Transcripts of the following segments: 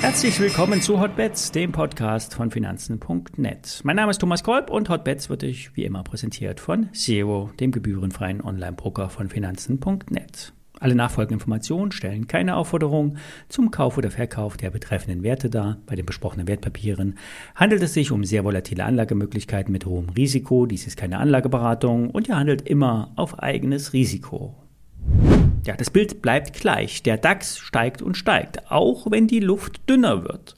Herzlich willkommen zu Hotbets, dem Podcast von Finanzen.net. Mein Name ist Thomas Kolb und Hotbets wird euch wie immer präsentiert von Zero, dem gebührenfreien Online-Broker von Finanzen.net. Alle nachfolgenden Informationen stellen keine Aufforderung zum Kauf oder Verkauf der betreffenden Werte dar. Bei den besprochenen Wertpapieren handelt es sich um sehr volatile Anlagemöglichkeiten mit hohem Risiko. Dies ist keine Anlageberatung und ihr handelt immer auf eigenes Risiko. Ja, das Bild bleibt gleich. Der DAX steigt und steigt, auch wenn die Luft dünner wird.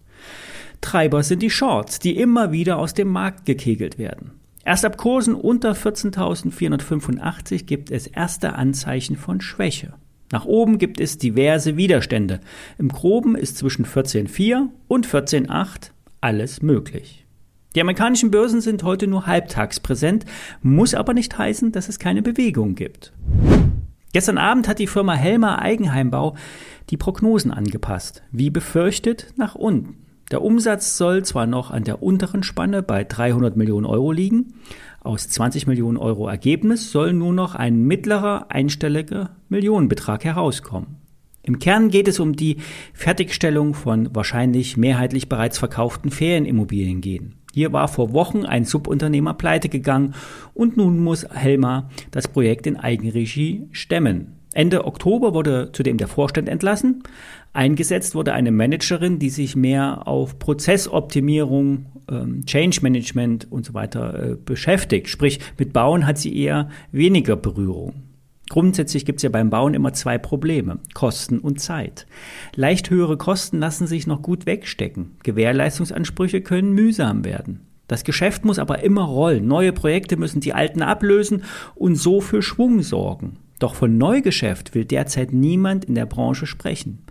Treiber sind die Shorts, die immer wieder aus dem Markt gekegelt werden. Erst ab Kursen unter 14.485 gibt es erste Anzeichen von Schwäche. Nach oben gibt es diverse Widerstände. Im Groben ist zwischen 14.4 und 14.8 alles möglich. Die amerikanischen Börsen sind heute nur halbtags präsent, muss aber nicht heißen, dass es keine Bewegung gibt. Gestern Abend hat die Firma Helmer Eigenheimbau die Prognosen angepasst, wie befürchtet nach unten. Der Umsatz soll zwar noch an der unteren Spanne bei 300 Millionen Euro liegen, aus 20 Millionen Euro Ergebnis soll nur noch ein mittlerer einstelliger Millionenbetrag herauskommen. Im Kern geht es um die Fertigstellung von wahrscheinlich mehrheitlich bereits verkauften Ferienimmobilien gehen. Hier war vor Wochen ein Subunternehmer pleite gegangen und nun muss Helma das Projekt in Eigenregie stemmen. Ende Oktober wurde zudem der Vorstand entlassen. Eingesetzt wurde eine Managerin, die sich mehr auf Prozessoptimierung, ähm, Change Management und so weiter äh, beschäftigt. Sprich, mit Bauen hat sie eher weniger Berührung. Grundsätzlich gibt es ja beim Bauen immer zwei Probleme, Kosten und Zeit. Leicht höhere Kosten lassen sich noch gut wegstecken. Gewährleistungsansprüche können mühsam werden. Das Geschäft muss aber immer rollen. Neue Projekte müssen die alten ablösen und so für Schwung sorgen. Doch von Neugeschäft will derzeit niemand in der Branche sprechen.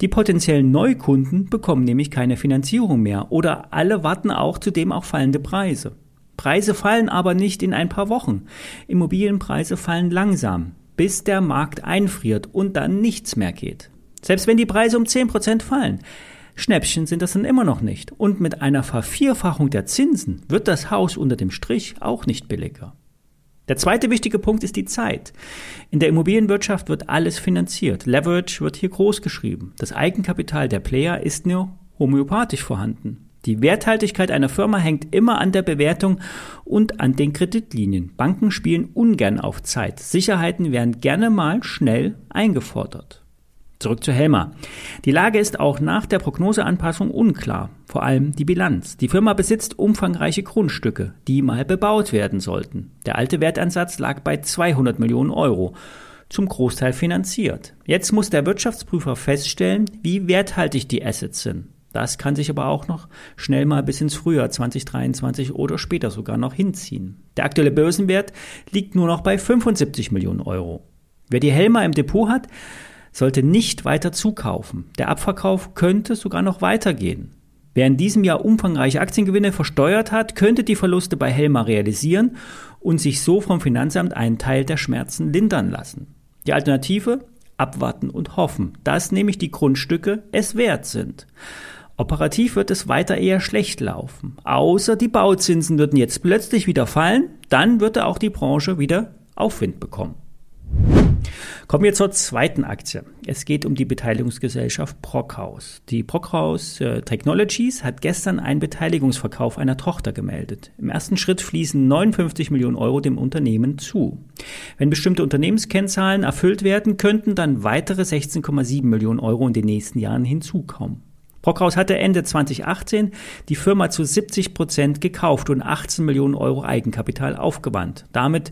Die potenziellen Neukunden bekommen nämlich keine Finanzierung mehr oder alle warten auch zudem auf fallende Preise. Preise fallen aber nicht in ein paar Wochen. Immobilienpreise fallen langsam, bis der Markt einfriert und dann nichts mehr geht. Selbst wenn die Preise um 10% fallen. Schnäppchen sind das dann immer noch nicht. Und mit einer Vervierfachung der Zinsen wird das Haus unter dem Strich auch nicht billiger. Der zweite wichtige Punkt ist die Zeit. In der Immobilienwirtschaft wird alles finanziert. Leverage wird hier groß geschrieben. Das Eigenkapital der Player ist nur homöopathisch vorhanden. Die Werthaltigkeit einer Firma hängt immer an der Bewertung und an den Kreditlinien. Banken spielen ungern auf Zeit. Sicherheiten werden gerne mal schnell eingefordert. Zurück zu Helma. Die Lage ist auch nach der Prognoseanpassung unklar, vor allem die Bilanz. Die Firma besitzt umfangreiche Grundstücke, die mal bebaut werden sollten. Der alte Wertansatz lag bei 200 Millionen Euro, zum Großteil finanziert. Jetzt muss der Wirtschaftsprüfer feststellen, wie werthaltig die Assets sind. Das kann sich aber auch noch schnell mal bis ins Frühjahr 2023 oder später sogar noch hinziehen. Der aktuelle Börsenwert liegt nur noch bei 75 Millionen Euro. Wer die Helma im Depot hat, sollte nicht weiter zukaufen. Der Abverkauf könnte sogar noch weitergehen. Wer in diesem Jahr umfangreiche Aktiengewinne versteuert hat, könnte die Verluste bei Helma realisieren und sich so vom Finanzamt einen Teil der Schmerzen lindern lassen. Die Alternative? Abwarten und hoffen, dass nämlich die Grundstücke es wert sind. Operativ wird es weiter eher schlecht laufen. Außer die Bauzinsen würden jetzt plötzlich wieder fallen, dann würde auch die Branche wieder Aufwind bekommen. Kommen wir zur zweiten Aktie. Es geht um die Beteiligungsgesellschaft Brockhaus. Die Brockhaus äh, Technologies hat gestern einen Beteiligungsverkauf einer Tochter gemeldet. Im ersten Schritt fließen 59 Millionen Euro dem Unternehmen zu. Wenn bestimmte Unternehmenskennzahlen erfüllt werden, könnten dann weitere 16,7 Millionen Euro in den nächsten Jahren hinzukommen. Brockhaus hatte Ende 2018 die Firma zu 70 Prozent gekauft und 18 Millionen Euro Eigenkapital aufgewandt. Damit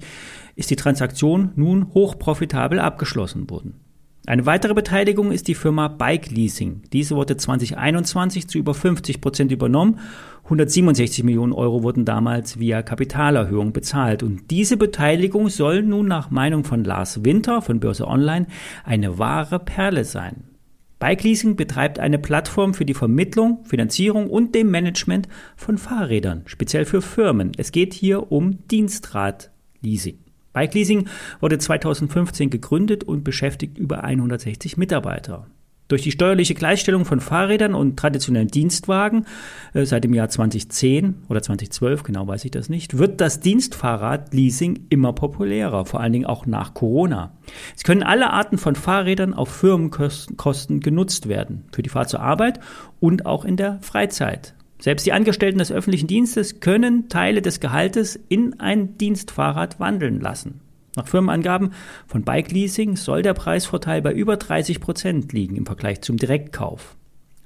ist die Transaktion nun hochprofitabel abgeschlossen worden. Eine weitere Beteiligung ist die Firma Bike Leasing. Diese wurde 2021 zu über 50 Prozent übernommen. 167 Millionen Euro wurden damals via Kapitalerhöhung bezahlt. Und diese Beteiligung soll nun nach Meinung von Lars Winter von Börse Online eine wahre Perle sein. Bike betreibt eine Plattform für die Vermittlung, Finanzierung und dem Management von Fahrrädern, speziell für Firmen. Es geht hier um Dienstradleasing. Bike wurde 2015 gegründet und beschäftigt über 160 Mitarbeiter. Durch die steuerliche Gleichstellung von Fahrrädern und traditionellen Dienstwagen äh, seit dem Jahr 2010 oder 2012, genau weiß ich das nicht, wird das Dienstfahrradleasing immer populärer, vor allen Dingen auch nach Corona. Es können alle Arten von Fahrrädern auf Firmenkosten genutzt werden, für die Fahrt zur Arbeit und auch in der Freizeit. Selbst die Angestellten des öffentlichen Dienstes können Teile des Gehaltes in ein Dienstfahrrad wandeln lassen. Nach Firmenangaben von Bike Leasing soll der Preisvorteil bei über 30 Prozent liegen im Vergleich zum Direktkauf.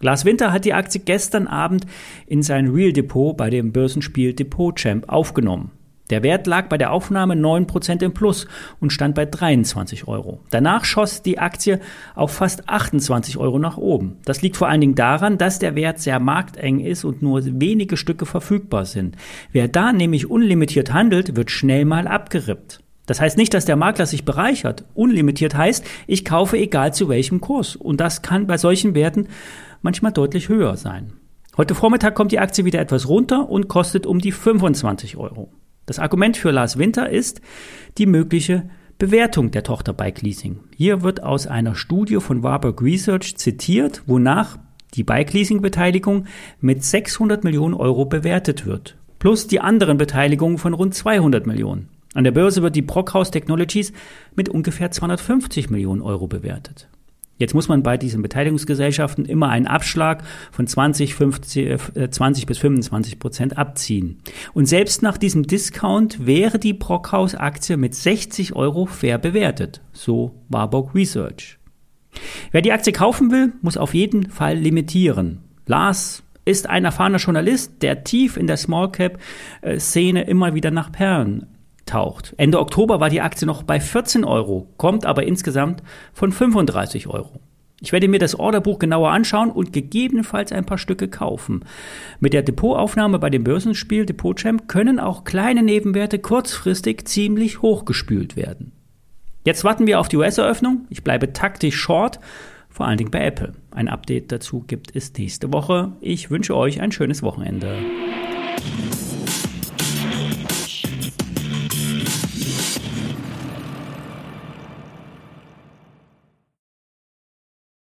Lars Winter hat die Aktie gestern Abend in sein Real Depot bei dem Börsenspiel Depot Champ aufgenommen. Der Wert lag bei der Aufnahme 9% im Plus und stand bei 23 Euro. Danach schoss die Aktie auf fast 28 Euro nach oben. Das liegt vor allen Dingen daran, dass der Wert sehr markteng ist und nur wenige Stücke verfügbar sind. Wer da nämlich unlimitiert handelt, wird schnell mal abgerippt. Das heißt nicht, dass der Makler sich bereichert. Unlimitiert heißt, ich kaufe egal zu welchem Kurs. Und das kann bei solchen Werten manchmal deutlich höher sein. Heute Vormittag kommt die Aktie wieder etwas runter und kostet um die 25 Euro. Das Argument für Lars Winter ist die mögliche Bewertung der Tochter Bike Leasing. Hier wird aus einer Studie von Warburg Research zitiert, wonach die Bike Leasing Beteiligung mit 600 Millionen Euro bewertet wird. Plus die anderen Beteiligungen von rund 200 Millionen. An der Börse wird die Brockhaus Technologies mit ungefähr 250 Millionen Euro bewertet. Jetzt muss man bei diesen Beteiligungsgesellschaften immer einen Abschlag von 20, 50, 20 bis 25 Prozent abziehen. Und selbst nach diesem Discount wäre die Brockhaus-Aktie mit 60 Euro fair bewertet. So Warburg Research. Wer die Aktie kaufen will, muss auf jeden Fall limitieren. Lars ist ein erfahrener Journalist, der tief in der Small Cap Szene immer wieder nach Perlen taucht. Ende Oktober war die Aktie noch bei 14 Euro, kommt aber insgesamt von 35 Euro. Ich werde mir das Orderbuch genauer anschauen und gegebenenfalls ein paar Stücke kaufen. Mit der Depotaufnahme bei dem Börsenspiel Depotchamp können auch kleine Nebenwerte kurzfristig ziemlich hochgespült werden. Jetzt warten wir auf die US-Eröffnung. Ich bleibe taktisch short, vor allen Dingen bei Apple. Ein Update dazu gibt es nächste Woche. Ich wünsche euch ein schönes Wochenende.